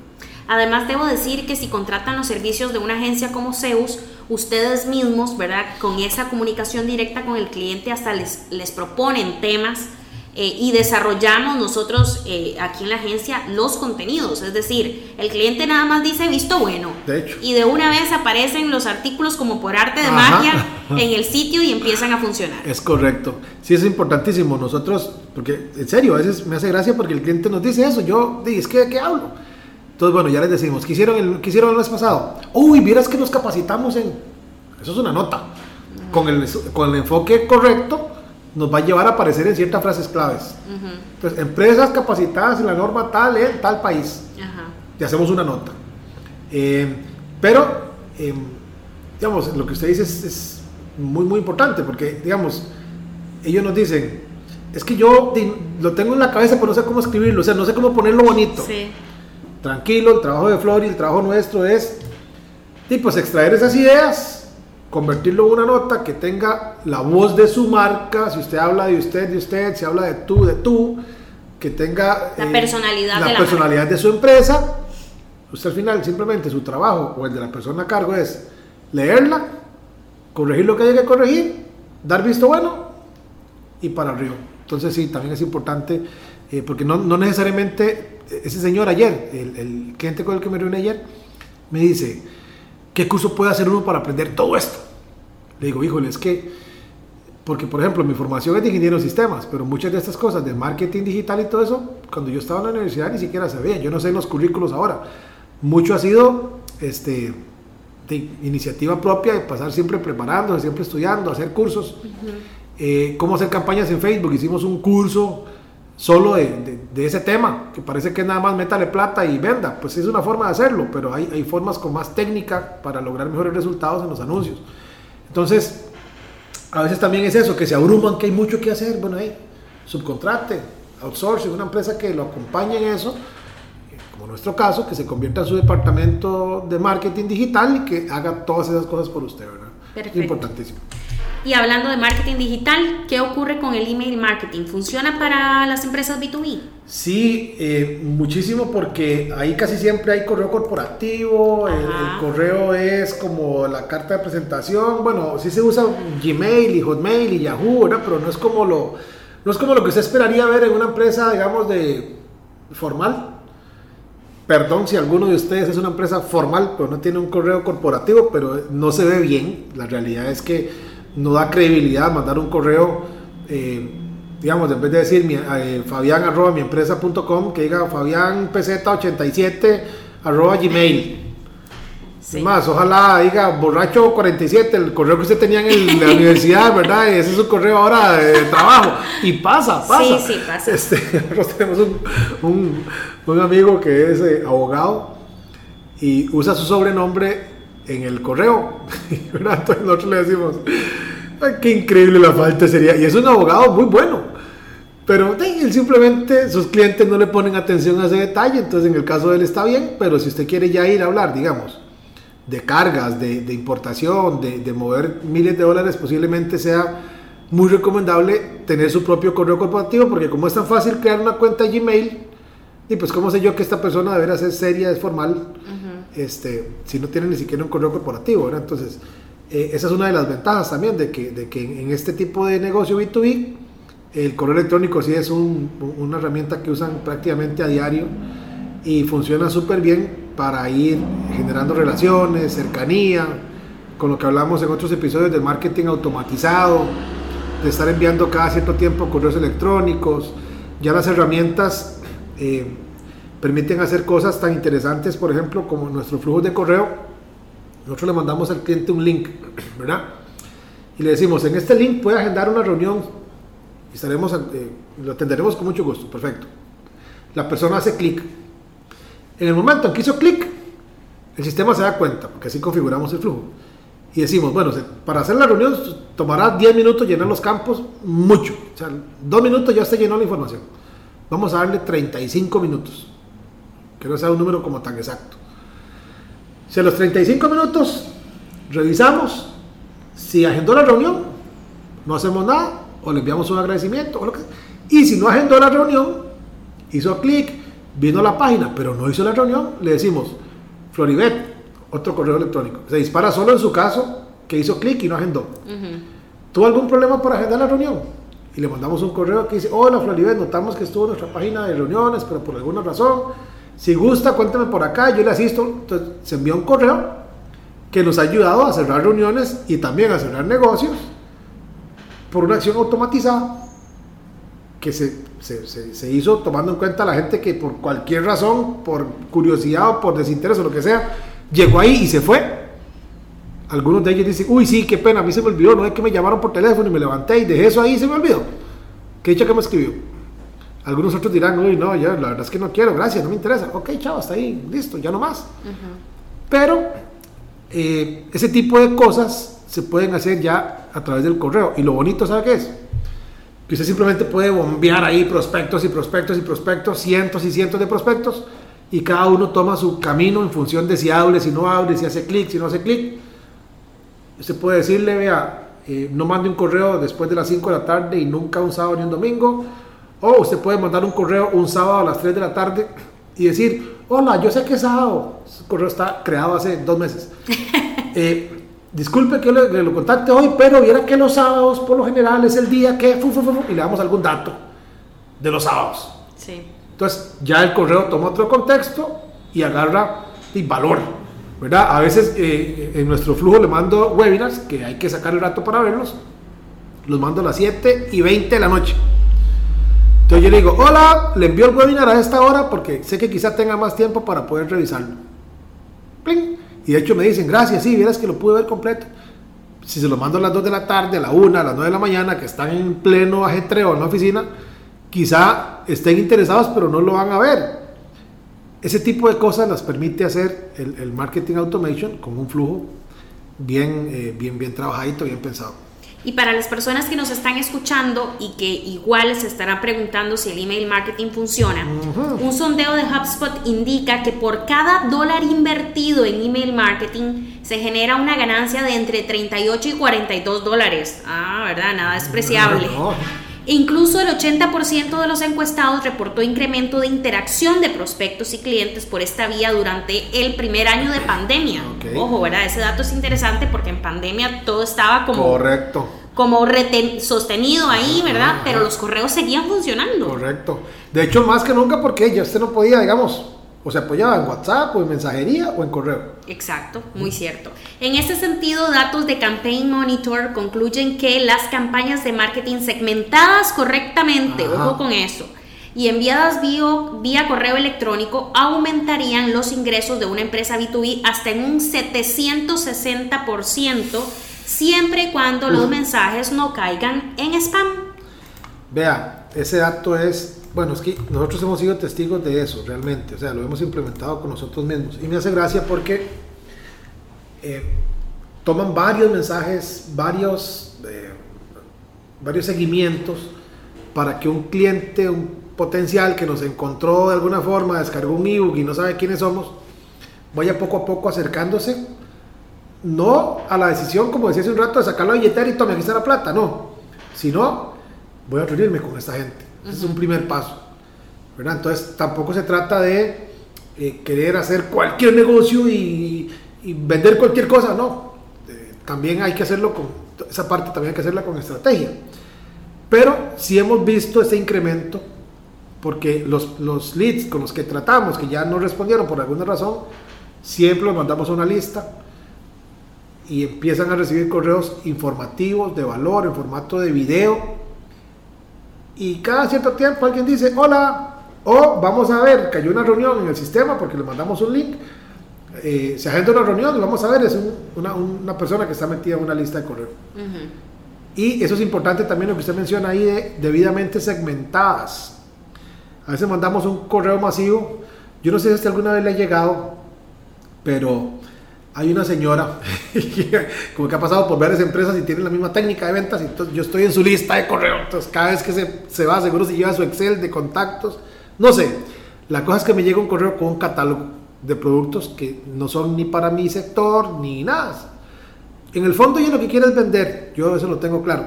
Además, debo decir que si contratan los servicios de una agencia como Zeus, ustedes mismos, ¿verdad? Con esa comunicación directa con el cliente hasta les, les proponen temas eh, y desarrollamos nosotros eh, aquí en la agencia los contenidos. Es decir, el cliente nada más dice visto bueno. De hecho. Y de una vez aparecen los artículos como por arte de magia en el sitio y empiezan a funcionar. Es correcto. Sí, es importantísimo. Nosotros, porque en serio, a veces me hace gracia porque el cliente nos dice eso. Yo, es que, ¿de qué hablo? Entonces, bueno, ya les decimos, ¿qué hicieron el, ¿qué hicieron el mes pasado? Uy, vieras que nos capacitamos en... Eso es una nota. Con el, con el enfoque correcto nos va a llevar a aparecer en ciertas frases claves. Entonces, empresas capacitadas en la norma tal en tal país. Y hacemos una nota. Eh, pero, eh, digamos, lo que usted dice es, muy, muy importante porque, digamos, ellos nos dicen, es que yo lo tengo en la cabeza, pero no sé cómo escribirlo, o sea, no sé cómo ponerlo bonito. Tranquilo, el trabajo de Flor y el trabajo nuestro es, pues, extraer esas ideas convertirlo en una nota que tenga la voz de su marca, si usted habla de usted, de usted, si habla de tú, de tú, que tenga la eh, personalidad, la de, personalidad de su empresa. Usted al final simplemente su trabajo o el de la persona a cargo es leerla, corregir lo que haya que corregir, dar visto bueno y para arriba. Entonces sí, también es importante, eh, porque no, no, necesariamente ese señor ayer, el, el cliente con el que me reuní ayer, me dice, ¿Qué curso puede hacer uno para aprender todo esto? Le digo, híjole, es que, porque por ejemplo, mi formación es de ingeniero de sistemas, pero muchas de estas cosas de marketing digital y todo eso, cuando yo estaba en la universidad ni siquiera sabía, yo no sé los currículos ahora. Mucho ha sido este, de iniciativa propia, de pasar siempre preparando, siempre estudiando, hacer cursos. Eh, cómo hacer campañas en Facebook, hicimos un curso solo de, ese tema, que parece que nada más métale plata y venda. Pues es una forma de hacerlo, pero hay, hay formas con más técnica para lograr mejores resultados en los anuncios. Entonces, a veces también es eso, que se abruman, que hay mucho que hacer. Bueno, ahí, subcontrate, outsourcing, una empresa que lo acompañe en eso, como nuestro caso, que se convierta en su departamento de marketing digital y que haga todas esas cosas por usted, ¿verdad? Perfecto. Importantísimo. Y hablando de marketing digital, ¿qué ocurre con el email marketing? ¿Funciona para las empresas B2B? Sí, eh, muchísimo porque ahí casi siempre hay correo corporativo, el, correo es como la carta de presentación, bueno, sí se usa Gmail y Hotmail y Yahoo, ¿verdad? pero no es como lo, no es como lo que se esperaría ver en una empresa, digamos, de formal. Perdón si alguno de ustedes es una empresa formal, pero no tiene un correo corporativo, pero no se ve bien. La realidad es que no da credibilidad mandar un correo, eh, digamos, en vez de decir mi, eh, fabián arroba mi empresa.com, que diga fabián pz87 arroba gmail. Más, ojalá diga borracho 47, el correo que usted tenía en, la universidad, ¿verdad? Ese es su correo ahora de trabajo. Y pasa, pasa. Sí, sí, pasa. Este, nosotros tenemos un, un, amigo que es eh, abogado y usa su sobrenombre en el correo. Entonces nosotros le decimos, qué increíble la falta sería. Y es un abogado muy bueno. Pero él simplemente, sus clientes no le ponen atención a ese detalle. Entonces en el caso de él está bien. Pero si usted quiere ya ir a hablar, digamos, de cargas, de, importación, de, de, mover miles de dólares, posiblemente sea muy recomendable tener su propio correo corporativo. Porque como es tan fácil crear una cuenta Gmail, y pues cómo sé yo que esta persona debería ser seria, es formal este, si no tienen ni siquiera un correo corporativo, Entonces, eh, esa es una de las ventajas también de que, de que en este tipo de negocio B2B, el correo electrónico sí es una herramienta que usan prácticamente a diario y funciona súper bien para ir generando relaciones, cercanía, con lo que hablamos en otros episodios del marketing automatizado, de estar enviando cada cierto tiempo correos electrónicos. Ya las herramientas eh, permiten hacer cosas tan interesantes, por ejemplo, como nuestro flujo de correo. Nosotros le mandamos al cliente un link, ¿verdad? Y le decimos, en este link puede agendar una reunión y estaremos, eh, lo atenderemos con mucho gusto, perfecto. La persona hace clic. En el momento en que hizo clic, el sistema se da cuenta, porque así configuramos el flujo. Y decimos, bueno, para hacer la reunión tomará 10 minutos llenar los campos, mucho. O sea, dos minutos ya se llenó la información. Vamos a darle 35 minutos que no sea un número como tan exacto. Si a los 35 minutos revisamos, si agendó la reunión, no hacemos nada, o le enviamos un agradecimiento, o lo que Y si no agendó la reunión, hizo clic, vino a la página, pero no hizo la reunión, le decimos, Floribet, otro correo electrónico. Se dispara solo en su caso que hizo clic y no agendó. ¿Tuvo algún problema para agendar la reunión? Y le mandamos un correo que dice, hola Floribet, notamos que estuvo en nuestra página de reuniones, pero por alguna razón, si gusta, cuéntame por acá, yo le asisto. Entonces se envió un correo que nos ha ayudado a cerrar reuniones y también a cerrar negocios por una acción automatizada que se, se, se, hizo tomando en cuenta a la gente que por cualquier razón, por curiosidad o por desinterés o lo que sea, llegó ahí y se fue. Algunos de ellos dicen, uy, sí, qué pena, a mí se me olvidó, no es que me llamaron por teléfono y me levanté y dejé eso ahí y se me olvidó. ¿Qué dicho que me escribió? Algunos otros dirán, uy, no, la verdad es que no quiero, gracias, no me interesa. Ok, chao, hasta ahí, listo, ya no más. Pero eh, ese tipo de cosas se pueden hacer ya a través del correo. Y lo bonito, ¿sabe qué es? Que usted simplemente puede bombear ahí prospectos y prospectos y prospectos, cientos y cientos de prospectos, y cada uno toma su camino en función de si hable, si no hable, si hace clic, si no hace clic. Usted puede decirle, vea, eh, no mande un correo después de las 5 de la tarde y nunca un sábado ni un domingo. O usted puede mandar un correo un sábado a las 3 de la tarde y decir, hola, yo sé que es sábado. Ese correo está creado hace dos meses. Eh, disculpe que lo contacte hoy, pero viera que los sábados por lo general es el día que... y le damos algún dato de los sábados. Sí. Entonces ya el correo toma otro contexto y agarra y valor. ¿verdad? A veces eh, en nuestro flujo le mando webinars que hay que sacar el rato para verlos. Los mando a las 7 y 20 de la noche. Entonces yo le digo, hola, le envío el webinar a esta hora porque sé que quizá tenga más tiempo para poder revisarlo. Y de hecho me dicen, gracias, sí, vieras que lo pude ver completo. Si se lo mando a las 2 de la tarde, a la 1, a las 9 de la mañana, que están en pleno ajetreo en la oficina, quizá estén interesados, pero no lo van a ver. Ese tipo de cosas las permite hacer el, marketing automation con un flujo bien, eh, bien, bien trabajadito, bien pensado. Y para las personas que nos están escuchando y que igual se estarán preguntando si el email marketing funciona, un sondeo de HubSpot indica que por cada dólar invertido en email marketing se genera una ganancia de entre 38 y 42 dólares. Ah, ¿verdad? Nada despreciable. Incluso el 80% de los encuestados reportó incremento de interacción de prospectos y clientes por esta vía durante el primer año de pandemia. Ojo, ¿verdad? Ese dato es interesante porque en pandemia todo estaba como... Correcto. Como sostenido ahí, ¿verdad? Pero los correos seguían funcionando. Correcto. De hecho, más que nunca porque ya usted no podía, digamos, o se apoyaba en WhatsApp o en mensajería o en correo. Exacto, muy cierto. En este sentido, datos de Campaign Monitor concluyen que las campañas de marketing segmentadas correctamente, ojo con eso, y enviadas vía, vía correo electrónico aumentarían los ingresos de una empresa B2B hasta en un 760%, siempre y cuando los mensajes no caigan en spam. Vea, ese dato es bueno, es que nosotros hemos sido testigos de eso realmente, o sea, lo hemos implementado con nosotros mismos. Y me hace gracia porque eh, toman varios mensajes, varios, eh, varios seguimientos para que un cliente, un potencial que nos encontró de alguna forma, descargó un ebook y no sabe quiénes somos, vaya poco a poco acercándose, no a la decisión, como decía hace un rato, de sacar la billetera y tome aquí la plata, no, sino voy a reunirme con esta gente es un primer paso. ¿verdad? Entonces tampoco se trata de eh, querer hacer cualquier negocio y, vender cualquier cosa, no. Eh, también hay que hacerlo con, esa parte también hay que hacerla con estrategia. Pero si hemos visto ese incremento, porque los, los leads con los que tratamos, que ya no respondieron por alguna razón, siempre los mandamos a una lista y empiezan a recibir correos informativos de valor en formato de video y cada cierto tiempo alguien dice, hola, o vamos a ver hay una reunión en el sistema porque le mandamos un link, eh, se agenda una reunión y vamos a ver, es una, una, persona que está metida en una lista de correo. Y eso es importante también lo que usted menciona ahí de debidamente segmentadas. A veces mandamos un correo masivo, yo no sé si alguna vez le ha llegado, pero hay una señora como que ha pasado por varias empresas y tiene la misma técnica de ventas, entonces yo estoy en su lista de correo, entonces cada vez que se, se va seguro se lleva su Excel de contactos, no sé, la cosa es que me llega un correo con un catálogo de productos que no son ni para mi sector ni nada. En el fondo yo lo que quiero es vender, yo eso lo tengo claro,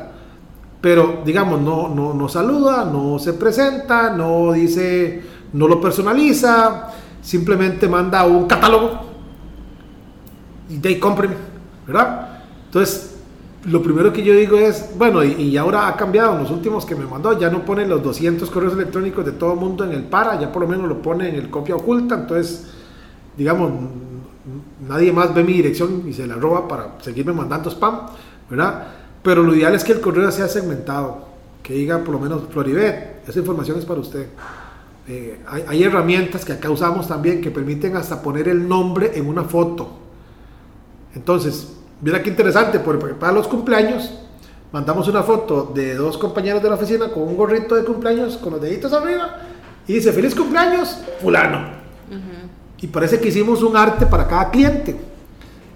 pero digamos, no, no, no saluda, no se presenta, no dice, no lo personaliza, simplemente manda un catálogo y de ahí compren, ¿verdad? Entonces, lo primero que yo digo es, bueno, y, ahora ha cambiado en los últimos que me mandó, ya no pone los 200 correos electrónicos de todo el mundo en el para, ya por lo menos lo pone en el copia oculta, entonces, digamos, nadie más ve mi dirección y se la roba para seguirme mandando spam, ¿verdad? Pero lo ideal es que el correo sea segmentado, que diga por lo menos Floribet, esa información es para usted. Eh, hay, herramientas que acá usamos también que permiten hasta poner el nombre en una foto. Entonces, mira qué interesante, porque para los cumpleaños mandamos una foto de dos compañeros de la oficina con un gorrito de cumpleaños con los deditos arriba y dice feliz cumpleaños, fulano. Y parece que hicimos un arte para cada cliente.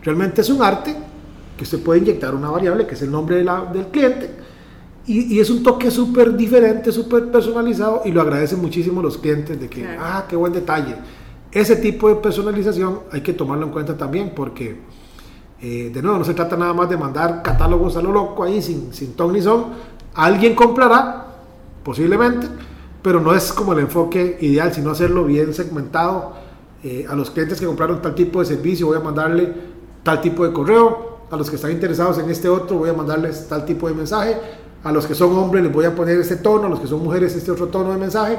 Realmente es un arte que usted puede inyectar una variable que es el nombre del cliente y, es un toque súper diferente, súper personalizado y lo agradecen muchísimo los clientes de que, ah, qué buen detalle. Ese tipo de personalización hay que tomarlo en cuenta también porque, eh, de nuevo, no se trata nada más de mandar catálogos a lo loco ahí sin, sin ton ni son. Alguien comprará, posiblemente, pero no es como el enfoque ideal, sino hacerlo bien segmentado. Eh, a los clientes que compraron tal tipo de servicio voy a mandarle tal tipo de correo. A los que están interesados en este otro voy a mandarles tal tipo de mensaje a los que son hombres les voy a poner este tono, a los que son mujeres este otro tono de mensaje.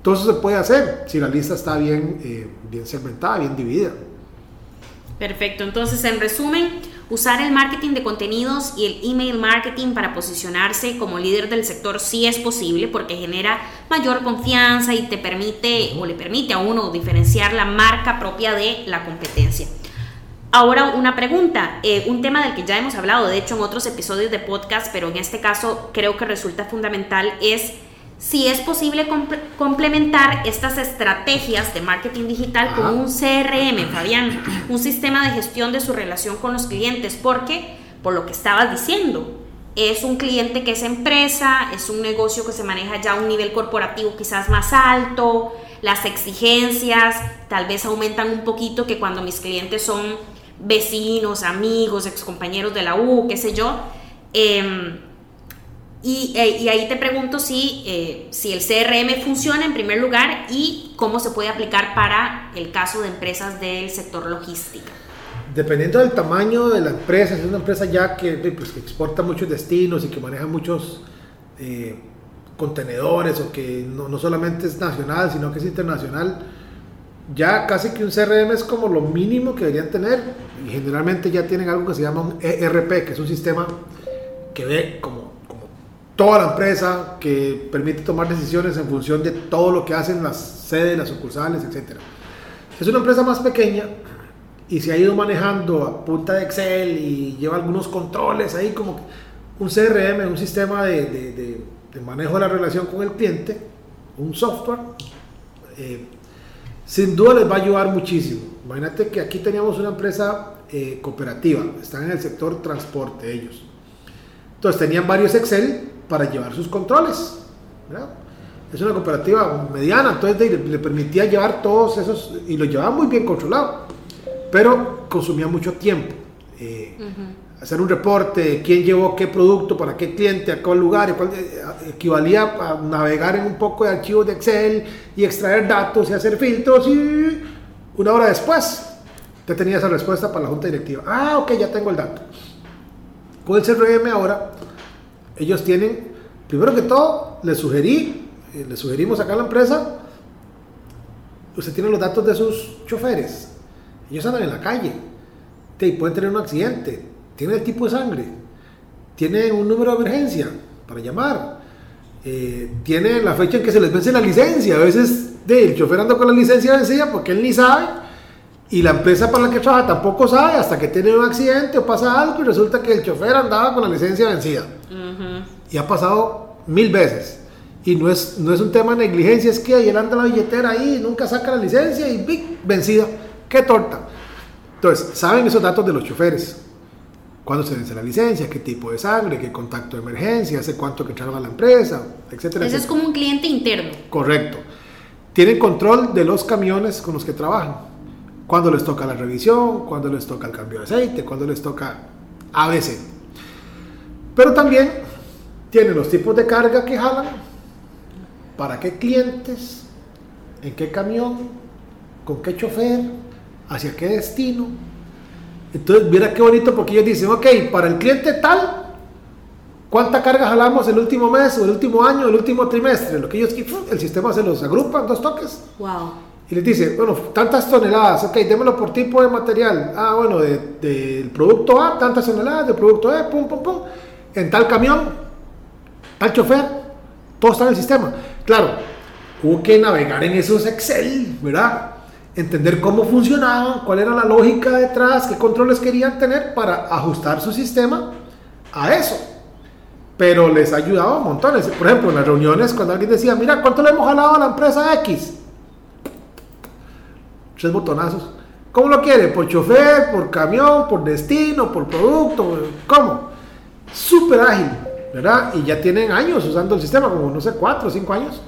Todo eso se puede hacer si la lista está bien, eh, bien segmentada, bien dividida. Perfecto, entonces en resumen, usar el marketing de contenidos y el email marketing para posicionarse como líder del sector sí es posible porque genera mayor confianza y te permite o le permite a uno diferenciar la marca propia de la competencia. Ahora una pregunta, eh, un tema del que ya hemos hablado, de hecho en otros episodios de podcast, pero en este caso creo que resulta fundamental, es si es posible complementar estas estrategias de marketing digital con un CRM, Fabián, un sistema de gestión de su relación con los clientes, porque, por lo que estabas diciendo, es un cliente que es empresa, es un negocio que se maneja ya a un nivel corporativo quizás más alto, las exigencias tal vez aumentan un poquito que cuando mis clientes son vecinos, amigos, excompañeros de la U, qué sé yo. Em, eh, y, ahí te pregunto si, eh, si el CRM funciona en primer lugar y cómo se puede aplicar para el caso de empresas del sector logística. Dependiendo del tamaño de la empresa, si es una empresa ya que, pues, que exporta muchos destinos y que maneja muchos eh, contenedores o que no, no solamente es nacional, sino que es internacional, ya casi que un CRM es como lo mínimo que deberían tener y generalmente ya tienen algo que se llama un ERP, que es un sistema que ve como toda la empresa, que permite tomar decisiones en función de todo lo que hacen las sedes, las sucursales, etc. Es una empresa más pequeña y se ha ido manejando a punta de Excel y lleva algunos controles ahí como un CRM, un sistema de, de, de, manejo de la relación con el cliente, un software. Eh, sin duda les va a ayudar muchísimo. Imagínate que aquí teníamos una empresa eh, cooperativa, están en el sector transporte ellos. Entonces tenían varios Excel para llevar sus controles. Es una cooperativa mediana, entonces le, permitía llevar todos esos y lo llevaba muy bien controlado, pero consumía mucho tiempo. Eh, hacer un reporte, quién llevó qué producto para qué cliente, a cuál lugar, eh, equivalía a navegar en un poco de archivos de Excel y extraer datos y hacer filtros y una hora después te tenía esa respuesta para la junta directiva. Ah, ok, ya tengo el dato. Con el CRM ahora, ellos tienen, primero que todo, les sugerí, eh, les sugerimos acá a la empresa, usted tiene los datos de sus choferes. Ellos andan en la calle, y pueden tener un accidente, tiene el tipo de sangre, tiene un número de emergencia para llamar, eh, tiene la fecha en que se les vence la licencia. A veces el chofer anda con la licencia vencida porque él ni sabe y la empresa para la que trabaja tampoco sabe hasta que tiene un accidente o pasa algo y resulta que el chofer andaba con la licencia vencida. Y ha pasado mil veces. Y no es, no es un tema de negligencia, es que él anda la billetera ahí, nunca saca la licencia y ¡bic! vencida. ¡Qué torta! Entonces, saben esos datos de los choferes cuándo se vence la licencia, qué tipo de sangre, qué contacto de emergencia, hace cuánto que entraron a la empresa, etcétera. Eso es como un cliente interno. Correcto. Tienen control de los camiones con los que trabajan. Cuándo les toca la revisión, cuándo les toca el cambio de aceite, cuándo les toca ABC. Pero también tiene los tipos de carga que jalan, para qué clientes, en qué camión, con qué chofer, hacia qué destino. Entonces, mira qué bonito porque ellos dicen, ok, para el cliente tal, ¿cuánta carga jalamos el último mes o el último año, el último trimestre? Lo que ellos, el sistema se los agrupa en dos toques. Wow. Y les dice, bueno, tantas toneladas, ok, démelo por tipo de material. Ah, bueno, del de, producto A, tantas toneladas, del producto B, pum, pum, pum. En tal camión, tal chofer, todo está en el sistema. Claro, hubo que navegar en esos Excel, ¿verdad? Entender cómo funcionaban, cuál era la lógica detrás, qué controles querían tener para ajustar su sistema a eso. Pero les ayudaba montones. Por ejemplo, en las reuniones, cuando alguien decía, mira, ¿cuánto le hemos jalado a la empresa X? Tres botonazos. ¿Cómo lo quiere? ¿Por chofer, por camión, por destino, por producto? ¿Cómo? Súper ágil, ¿verdad? Y ya tienen años usando el sistema, como no sé, cuatro o cinco años.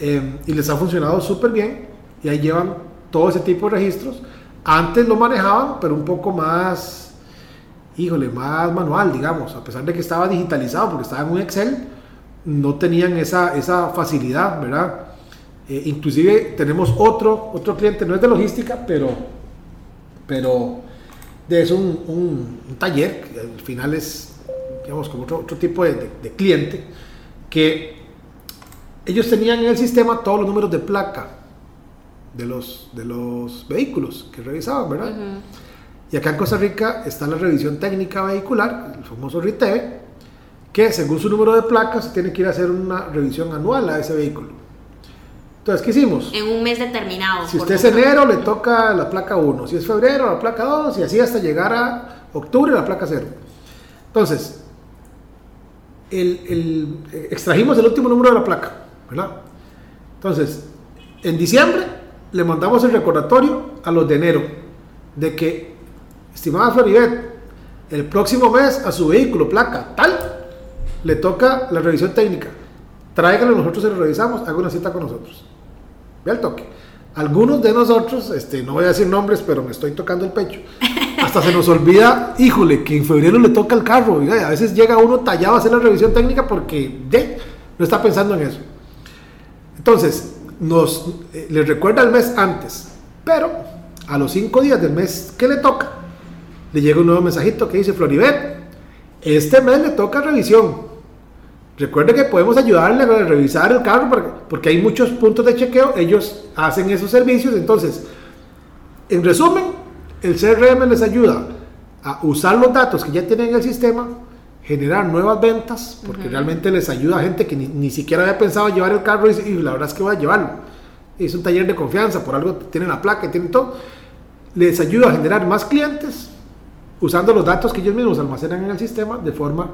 Eh, y les ha funcionado súper bien. Y ahí llevan todo ese tipo de registros. Antes lo manejaban, pero un poco más, híjole, más manual, digamos. A pesar de que estaba digitalizado, porque estaba en un Excel, no tenían esa, esa facilidad, ¿verdad? Eh, inclusive tenemos otro, otro cliente, no es de logística, pero, pero es un, un, taller, que al final es, digamos, como otro, otro tipo de, de, cliente, que ellos tenían en el sistema todos los números de placa de los, de los vehículos que revisaban, ¿verdad? Y acá en Costa Rica está la revisión técnica vehicular, el famoso RITEVE, que según su número de placas se tiene que ir a hacer una revisión anual a ese vehículo. Entonces, ¿qué hicimos? En un mes determinado. Si usted es enero, le toca la placa 1. Si es febrero, la placa 2. Y así hasta llegar a octubre, la placa 0. Entonces, el, el, extrajimos el último número de la placa, ¿verdad? Entonces, en diciembre le mandamos el recordatorio a los de enero de que, estimada Floribet, el próximo mes a su vehículo, placa tal, le toca la revisión técnica. Tráigalo, nosotros se lo revisamos, haga una cita con nosotros. Ve al toque. Algunos de nosotros, este, no voy a decir nombres, pero me estoy tocando el pecho. Hasta se nos olvida, híjole, que en febrero le toca el carro. Y a veces llega uno tallado a hacer la revisión técnica porque de, no está pensando en eso. Entonces, nos eh, recuerda el mes antes, pero a los cinco días del mes que le toca, le llega un nuevo mensajito que dice Floribet, este mes le toca revisión. Recuerde que podemos ayudarle a revisar el carro porque hay muchos puntos de chequeo, ellos hacen esos servicios, entonces, en resumen, el CRM les ayuda a usar los datos que ya tienen en el sistema, generar nuevas ventas, porque realmente les ayuda a gente que ni, siquiera había pensado llevar el carro y, la verdad es que voy a llevarlo. Es un taller de confianza, por algo tienen la placa, tienen todo. Les ayuda a generar más clientes usando los datos que ellos mismos almacenan en el sistema de forma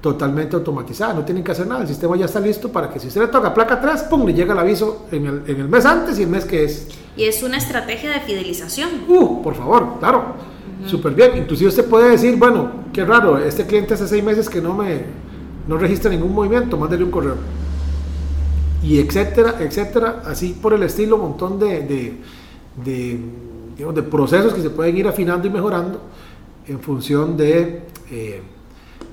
totalmente automatizada. No tienen que hacer nada, el sistema ya está listo para que si usted le toca placa atrás, pum, le llega el aviso en el, en el mes antes y el mes que es. Y es una estrategia de fidelización. Uh, por favor, claro súper bien. Inclusive usted puede decir, bueno, qué raro, este cliente hace seis meses que no me no registra ningún movimiento, mándele un correo. Y etcétera, etcétera, así por el estilo, un montón de, de, de, digamos, de procesos que se pueden ir afinando y mejorando en función de, eh,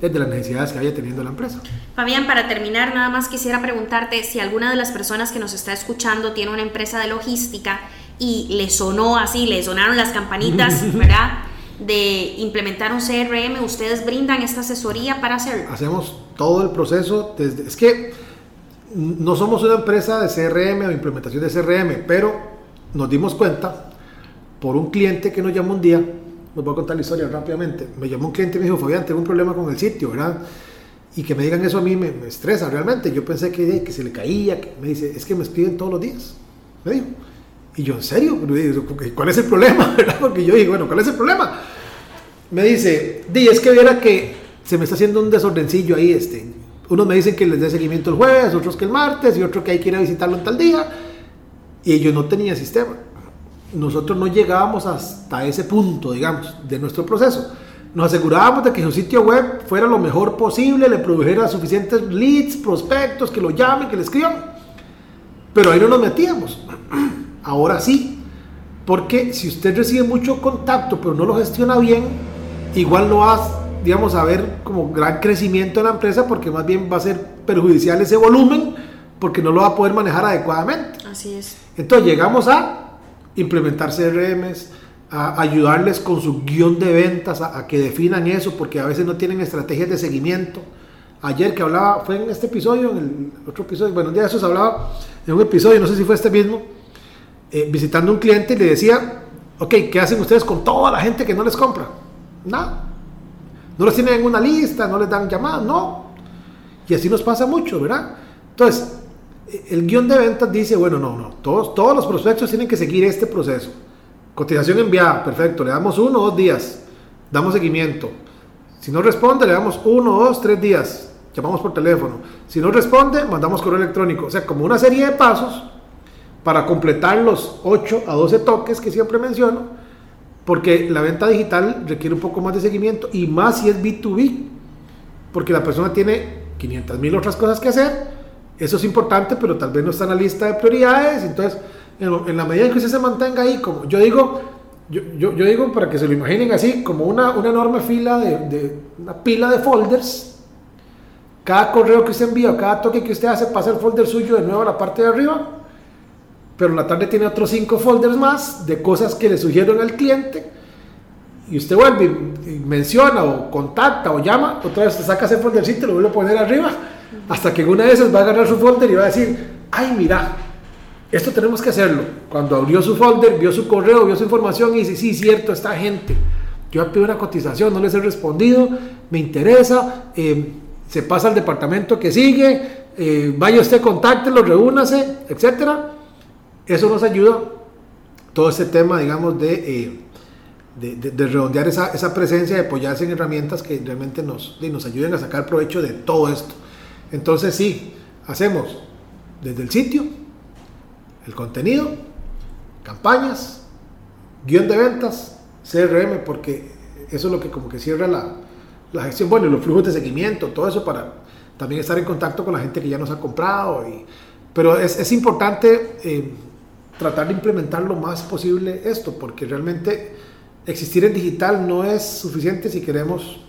de las necesidades que vaya teniendo la empresa. Fabián, para terminar, nada más quisiera preguntarte si alguna de las personas que nos está escuchando tiene una empresa de logística y le sonó así, le sonaron las campanitas, ¿verdad? de implementar un CRM, ustedes brindan esta asesoría para hacerlo. Hacemos todo el proceso desde... Es que no somos una empresa de CRM o implementación de CRM, pero nos dimos cuenta por un cliente que nos llamó un día, les voy a contar la historia rápidamente, me llamó un cliente y me dijo, Fabián, tengo un problema con el sitio, ¿verdad? Y que me digan eso a mí me, estresa realmente. Yo pensé que, que se le caía, me dice, es que me escriben todos los días, me dijo. Y yo, ¿en serio? ¿Cuál es el problema? Porque yo dije, bueno, ¿cuál es el problema? Me dice, di, es que viera que se me está haciendo un desordencillo ahí. Este. Unos me dicen que les dé seguimiento el jueves, otros que el martes, y otro que hay que ir a visitarlo en tal día. Y yo no tenía sistema. Nosotros no llegábamos hasta ese punto, digamos, de nuestro proceso. Nos asegurábamos de que su sitio web fuera lo mejor posible, le produjera suficientes leads, prospectos, que lo llamen, que le escriban. Pero ahí no nos metíamos. Ahora sí, porque si usted recibe mucho contacto pero no lo gestiona bien, igual no va, digamos, a ver como gran crecimiento en la empresa porque más bien va a ser perjudicial ese volumen porque no lo va a poder manejar adecuadamente. Así es. Entonces llegamos a implementar CRMs, ayudarles con su guion de ventas, a, que definan eso, porque a veces no tienen estrategias de seguimiento. Ayer que hablaba, fue en este episodio, en el otro episodio, bueno, un día de esos hablaba en un episodio, no sé si fue este mismo, eh, visitando un cliente y le decía, ok, ¿qué hacen ustedes con toda la gente que no les compra? Nada. No los tienen en una lista, no les dan llamadas, no. Y así nos pasa mucho, ¿verdad? Entonces, el guion de ventas dice, bueno, no, no, todos, todos los prospectos tienen que seguir este proceso. Cotización enviada, perfecto, le damos uno o dos días, damos seguimiento. Si no responde, le damos uno, dos, tres días, llamamos por teléfono. Si no responde, mandamos correo electrónico. O sea, como una serie de pasos para completar los 8 a 12 toques que siempre menciono, porque la venta digital requiere un poco más de seguimiento y más si es B2B, porque la persona tiene 500 mil otras cosas que hacer, eso es importante, pero tal vez no está en la lista de prioridades, entonces en, la medida en que usted se mantenga ahí, como yo digo, yo, yo, digo para que se lo imaginen así, como una, una enorme fila de, una pila de folders, cada correo que usted envía, cada toque que usted hace pasa el folder suyo de nuevo a la parte de arriba, pero en la tarde tiene otros cinco folders más de cosas que le sugieron al cliente. Y usted vuelve y menciona o contacta o llama, otra vez te saca ese foldercito y lo vuelve a poner arriba, hasta que una de esas va a agarrar su folder y va a decir, ay mira, esto tenemos que hacerlo. Cuando abrió su folder, vio su correo, vio su información y dice, sí, cierto, esta gente, yo he pedido una cotización, no les he respondido, me interesa, eh, se pasa al departamento que sigue, eh, vaya usted, contáctelo, reúnase, etcétera eso nos ayuda, todo ese tema, digamos, de, eh, de, de, redondear esa, esa, presencia, de apoyarse en herramientas que realmente nos, nos ayuden a sacar provecho de todo esto. Entonces sí, hacemos desde el sitio, el contenido, campañas, guion de ventas, CRM, porque eso es lo que como que cierra la, la gestión, bueno, y los flujos de seguimiento, todo eso para también estar en contacto con la gente que ya nos ha comprado. Y, pero es, es importante eh, tratar de implementar lo más posible esto, porque realmente existir en digital no es suficiente si queremos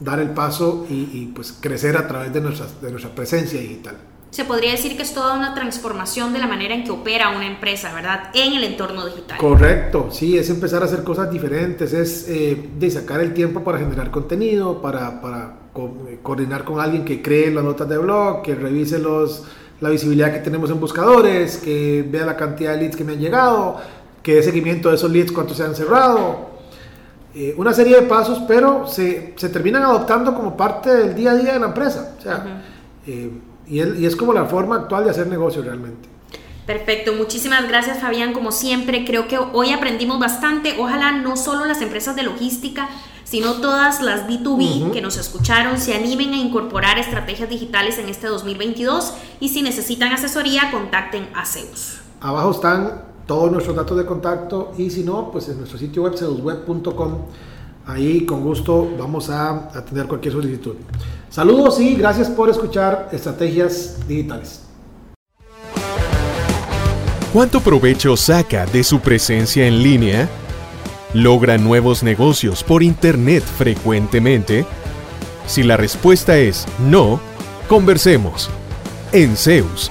dar el paso y, y pues crecer a través de nuestra, de nuestra presencia digital. Se podría decir que es toda una transformación de la manera en que opera una empresa, ¿verdad? En el entorno digital. Correcto, sí, es empezar a hacer cosas diferentes, es eh, de sacar el tiempo para generar contenido, para, para co coordinar con alguien que cree las notas de blog, que revise los, la visibilidad que tenemos en buscadores, que vea la cantidad de leads que me han llegado, que dé seguimiento de esos leads, cuántos se han cerrado. Eh, una serie de pasos, pero se, se, terminan adoptando como parte del día a día de la empresa. O sea, uh -huh. eh, y, el, y es como la forma actual de hacer negocio realmente. Perfecto, muchísimas gracias Fabián, como siempre creo que hoy aprendimos bastante, ojalá no solo las empresas de logística, sino todas las B2B uh -huh. que nos escucharon se animen a incorporar estrategias digitales en este 2022 y si necesitan asesoría contacten a Zeus. Abajo están todos nuestros datos de contacto y si no, pues en nuestro sitio web zeusweb.com, ahí con gusto vamos a atender cualquier solicitud. Saludos y gracias por escuchar Estrategias Digitales. ¿Cuánto provecho saca de su presencia en línea? ¿Logra nuevos negocios por Internet frecuentemente? Si la respuesta es no, conversemos. En Zeus,